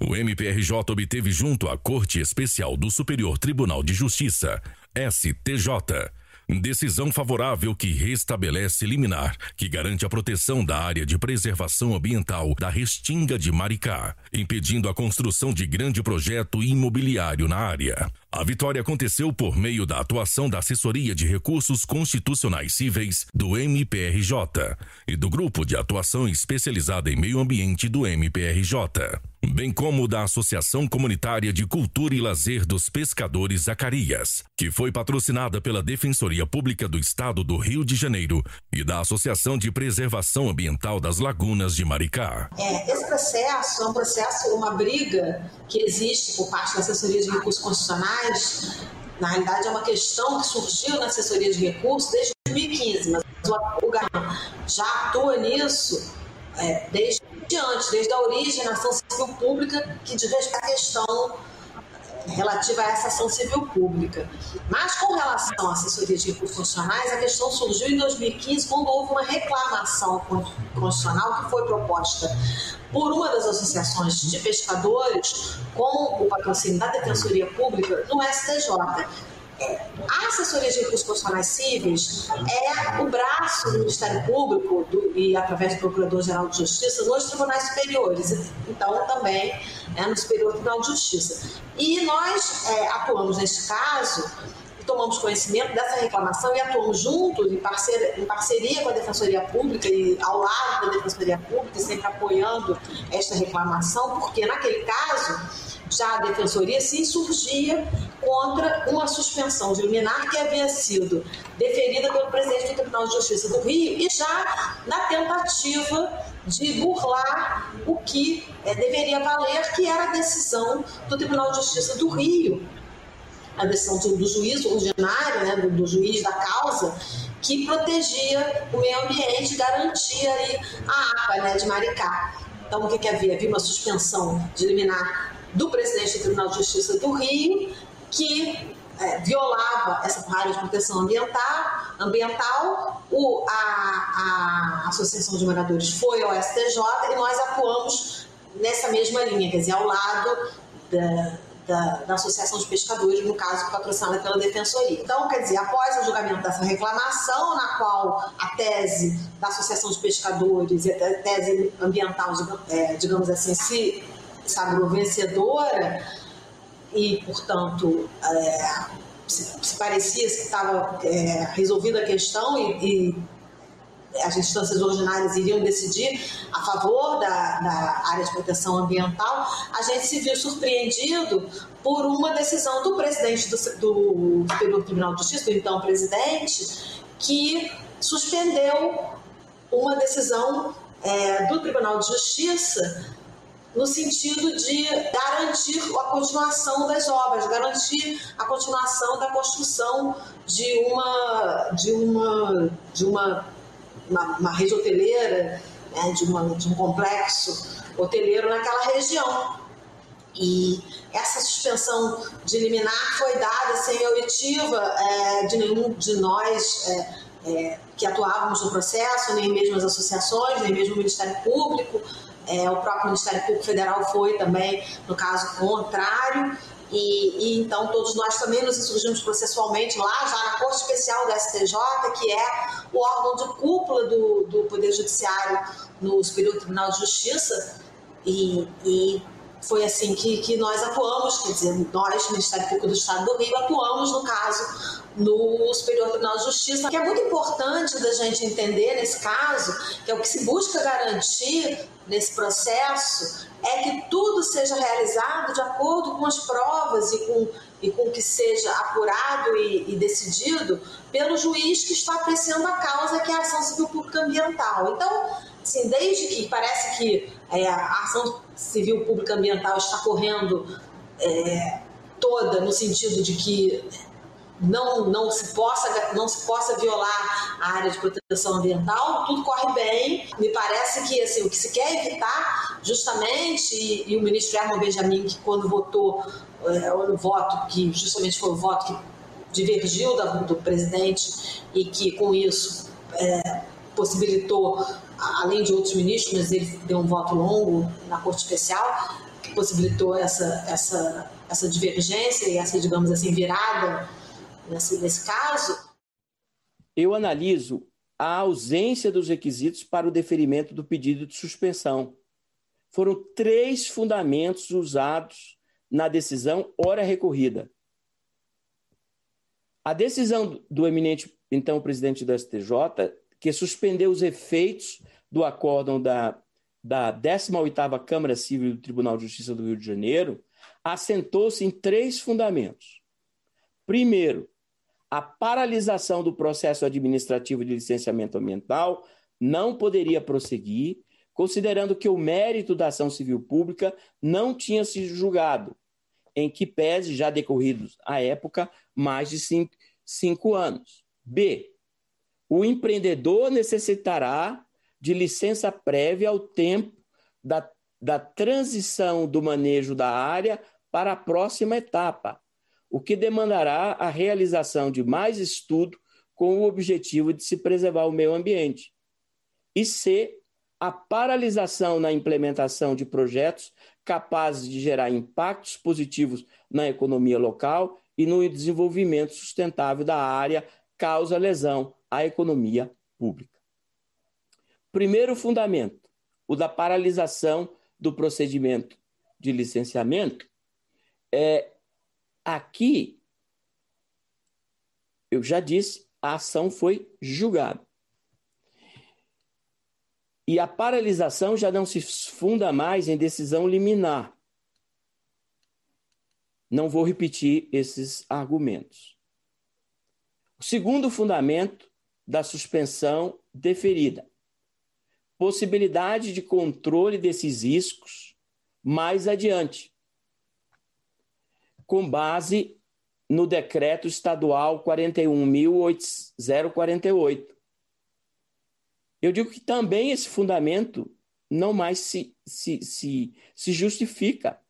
O MPRJ obteve junto à Corte Especial do Superior Tribunal de Justiça, STJ, Decisão favorável que restabelece liminar, que garante a proteção da área de preservação ambiental da Restinga de Maricá, impedindo a construção de grande projeto imobiliário na área. A vitória aconteceu por meio da atuação da Assessoria de Recursos Constitucionais Cíveis do MPRJ e do Grupo de Atuação Especializada em Meio Ambiente do MPRJ bem como da Associação Comunitária de Cultura e Lazer dos Pescadores Zacarias, que foi patrocinada pela Defensoria Pública do Estado do Rio de Janeiro e da Associação de Preservação Ambiental das Lagunas de Maricá. É, esse processo é um processo, uma briga que existe por parte da Assessoria de Recursos Constitucionais. Na realidade, é uma questão que surgiu na Assessoria de Recursos desde 2015, mas o GAM já atua nisso é, desde antes, desde a origem na ação civil pública, que diz respeito à questão relativa a essa ação civil pública. Mas com relação à assessoria de recursos constitucionais, a questão surgiu em 2015, quando houve uma reclamação constitucional que foi proposta por uma das associações de pescadores com o patrocínio da Defensoria Pública no STJ a assessoria de recursos constitucionais cíveis é o braço do Ministério Público do, e através do Procurador-Geral de Justiça nos tribunais superiores, então também é, no Superior Tribunal de Justiça. E nós é, atuamos neste caso tomamos conhecimento dessa reclamação e atuamos juntos, em, parceria, em parceria com a Defensoria Pública e ao lado da Defensoria Pública, sempre apoiando esta reclamação, porque naquele caso já a Defensoria se insurgia contra uma suspensão de liminar que havia sido deferida pelo presidente do Tribunal de Justiça do Rio e já na tentativa de burlar o que é, deveria valer, que era a decisão do Tribunal de Justiça do Rio, a decisão do, do juiz ordinário, né, do, do, juiz da causa, que protegia o meio ambiente, garantia aí a APA né, de Maricá. Então, o que, que havia? Havia uma suspensão de liminar do presidente do Tribunal de Justiça do Rio, que é, violava essa área de proteção ambiental, ambiental o, a, a Associação de Moradores foi ao STJ e nós atuamos nessa mesma linha, quer dizer, ao lado da, da, da, Associação de Pescadores, no caso patrocinada pela Defensoria. Então, quer dizer, após o julgamento dessa reclamação, na qual a tese da Associação de Pescadores e a tese ambiental, é, digamos assim, se sagrou vencedora e, portanto, é, se, se, parecia que estava é, resolvida a questão e, e, as instâncias ordinárias iriam decidir a favor da, da, área de proteção ambiental, a gente se viu surpreendido por uma decisão do presidente do, do Tribunal de Justiça, do então presidente, que suspendeu uma decisão é, do Tribunal de Justiça no sentido de garantir a continuação das obras, garantir a continuação da construção de uma de uma de uma, uma, uma rede hoteleira, né, de, uma, de um complexo hoteleiro naquela região. E essa suspensão de liminar foi dada sem oitiva é, de nenhum de nós é, é, que atuávamos no processo, nem mesmo as associações, nem mesmo o Ministério Público, é, o próprio Ministério Público Federal foi também, no caso contrário, e, e, então todos nós também nos insurgimos processualmente lá, já na Corte Especial do STJ, que é o órgão de cúpula do, do Poder Judiciário no Superior Tribunal de Justiça, e, e foi assim que, que nós atuamos, quer dizer, nós, Ministério Público do Estado do Rio, atuamos no caso no Superior Tribunal de Justiça, que é muito importante da gente entender nesse caso, que é o que se busca garantir nesse processo, é que tudo seja realizado de acordo com as provas e com, e com que seja apurado e, e decidido pelo juiz que está apreciando a causa, que é a ação civil pública ambiental. Então, assim, desde que parece que é, a ação civil pública ambiental está correndo é, toda no sentido de que não, não, se possa, não se possa violar a área de proteção ambiental, tudo corre bem. Me parece que assim, o que se quer evitar, justamente, e, e o ministro Herman Benjamin, que quando votou, é, o voto que justamente foi o voto que divergiu do, do presidente e que com isso é, possibilitou, além de outros ministros, mas ele deu um voto longo na Corte Especial, que possibilitou essa, essa, essa divergência e essa, digamos assim, virada nesse, nesse caso? Eu analiso a ausência dos requisitos para o deferimento do pedido de suspensão. Foram três fundamentos usados na decisão hora recorrida. A decisão do eminente, então, presidente do STJ, que suspendeu os efeitos do acórdão da, da 18ª Câmara Civil do Tribunal de Justiça do Rio de Janeiro, assentou-se em três fundamentos. Primeiro, a paralisação do processo administrativo de licenciamento ambiental não poderia prosseguir, considerando que o mérito da ação civil pública não tinha sido julgado, em que pese já decorridos, à época, mais de cinco, cinco anos. B. O empreendedor necessitará de licença prévia ao tempo da, da transição do manejo da área para a próxima etapa, o que demandará a realização de mais estudo com o objetivo de se preservar o meio ambiente. E C. A paralisação na implementação de projetos capazes de gerar impactos positivos na economia local e no desenvolvimento sustentável da área, causa lesão à economia pública. Primeiro fundamento, o da paralisação do procedimento de licenciamento, é aqui eu já disse, a ação foi julgada. E a paralisação já não se funda mais em decisão liminar. Não vou repetir esses argumentos. O segundo fundamento da suspensão deferida. Possibilidade de controle desses riscos mais adiante, com base no decreto estadual 41.048 eu digo que também esse fundamento não mais se, se, se, se justifica,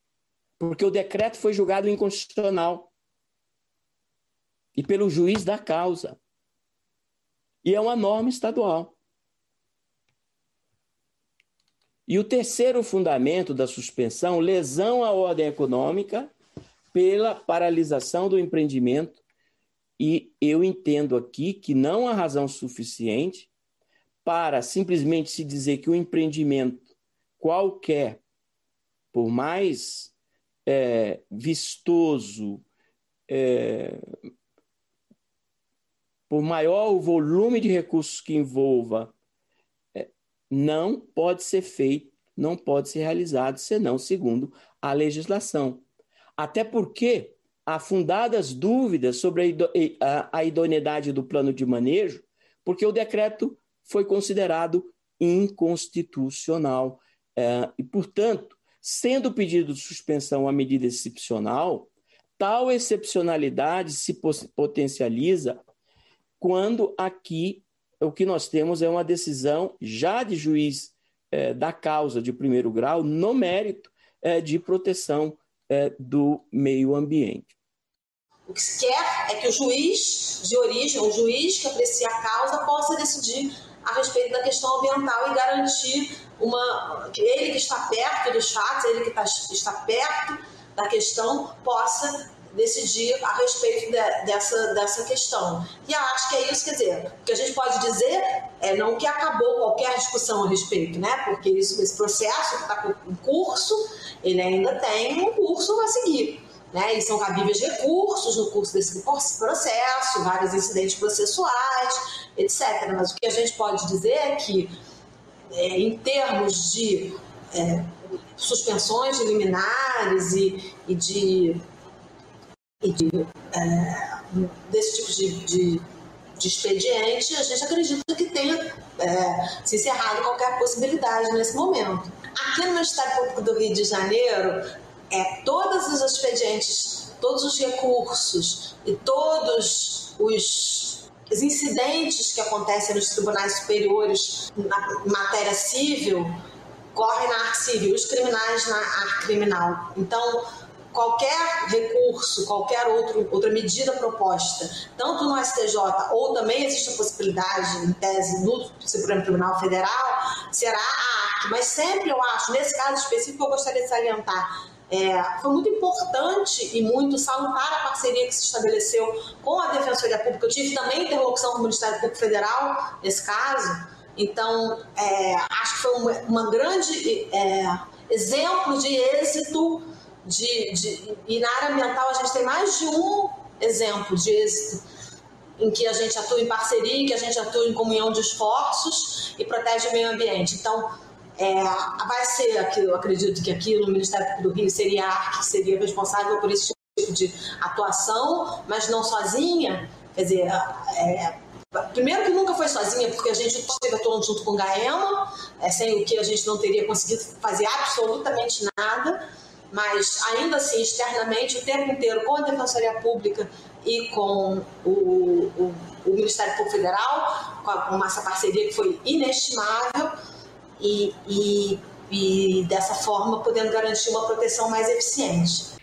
porque o decreto foi julgado inconstitucional e pelo juiz da causa. E é uma norma estadual. E o terceiro fundamento da suspensão, lesão à ordem econômica pela paralisação do empreendimento. E eu entendo aqui que não há razão suficiente para simplesmente se dizer que o empreendimento qualquer, por mais é, vistoso, é, por maior o volume de recursos que envolva, é, não pode ser feito, não pode ser realizado, senão segundo a legislação. Até porque há fundadas dúvidas sobre a idoneidade do plano de manejo, porque o decreto foi considerado inconstitucional. É, e, portanto, sendo pedido de suspensão a medida excepcional, tal excepcionalidade se potencializa quando aqui o que nós temos é uma decisão já de juiz é, da causa de primeiro grau no mérito é, de proteção é, do meio ambiente. O que se quer é que o juiz de origem, o juiz que aprecia a causa, possa decidir a respeito da questão ambiental e garantir uma que ele que está perto dos fatos, ele que está, está perto da questão, possa decidir a respeito de, dessa, dessa questão. E acho que é isso, quer dizer, o que a gente pode dizer é não que acabou qualquer discussão a respeito, né? Porque isso, esse processo que está em curso, ele ainda tem um curso a seguir. Né, e são cabíveis recursos no curso desse processo, vários incidentes processuais, etc. Mas o que a gente pode dizer é que, é, em termos de é, suspensões de liminares e, e de, e de é, desse tipo de, de, de, expediente, a gente acredita que tenha é, se encerrado qualquer possibilidade nesse momento. Aqui no Ministério Público do Rio de Janeiro, é, todos os expedientes, todos os recursos e todos os, os incidentes que acontecem nos tribunais superiores na matéria civil correm na arte civil, os criminais na arte criminal. Então, qualquer recurso, qualquer outro, outra medida proposta, tanto no STJ ou também existe a possibilidade, em tese, no Supremo Tribunal Federal, será a arte. Mas sempre eu acho, nesse caso específico, eu gostaria de salientar É, foi muito importante e muito salutar a parceria que se estabeleceu com a Defensoria Pública. Eu tive também interlocução com o Ministério Público Federal nesse caso, então é, acho que foi uma, uma grande é, exemplo de êxito. De, de, e na área ambiental a gente tem mais de um exemplo de êxito em que a gente atua em parceria, em que a gente atua em comunhão de esforços e protege o meio ambiente. Então, é, vai ser aquilo, acredito que aqui no Ministério do Rio seria a ARC que seria responsável por esse tipo de atuação, mas não sozinha. Quer dizer, é, primeiro que nunca foi sozinha, porque a gente esteve atuando junto com o GAEMA, é, sem o que a gente não teria conseguido fazer absolutamente nada, mas ainda assim, externamente, o tempo inteiro com a Defensoria Pública e com o, o, o Ministério Público Federal, com, a, com essa parceria que foi inestimável e, e, e dessa forma podendo garantir uma proteção mais eficiente.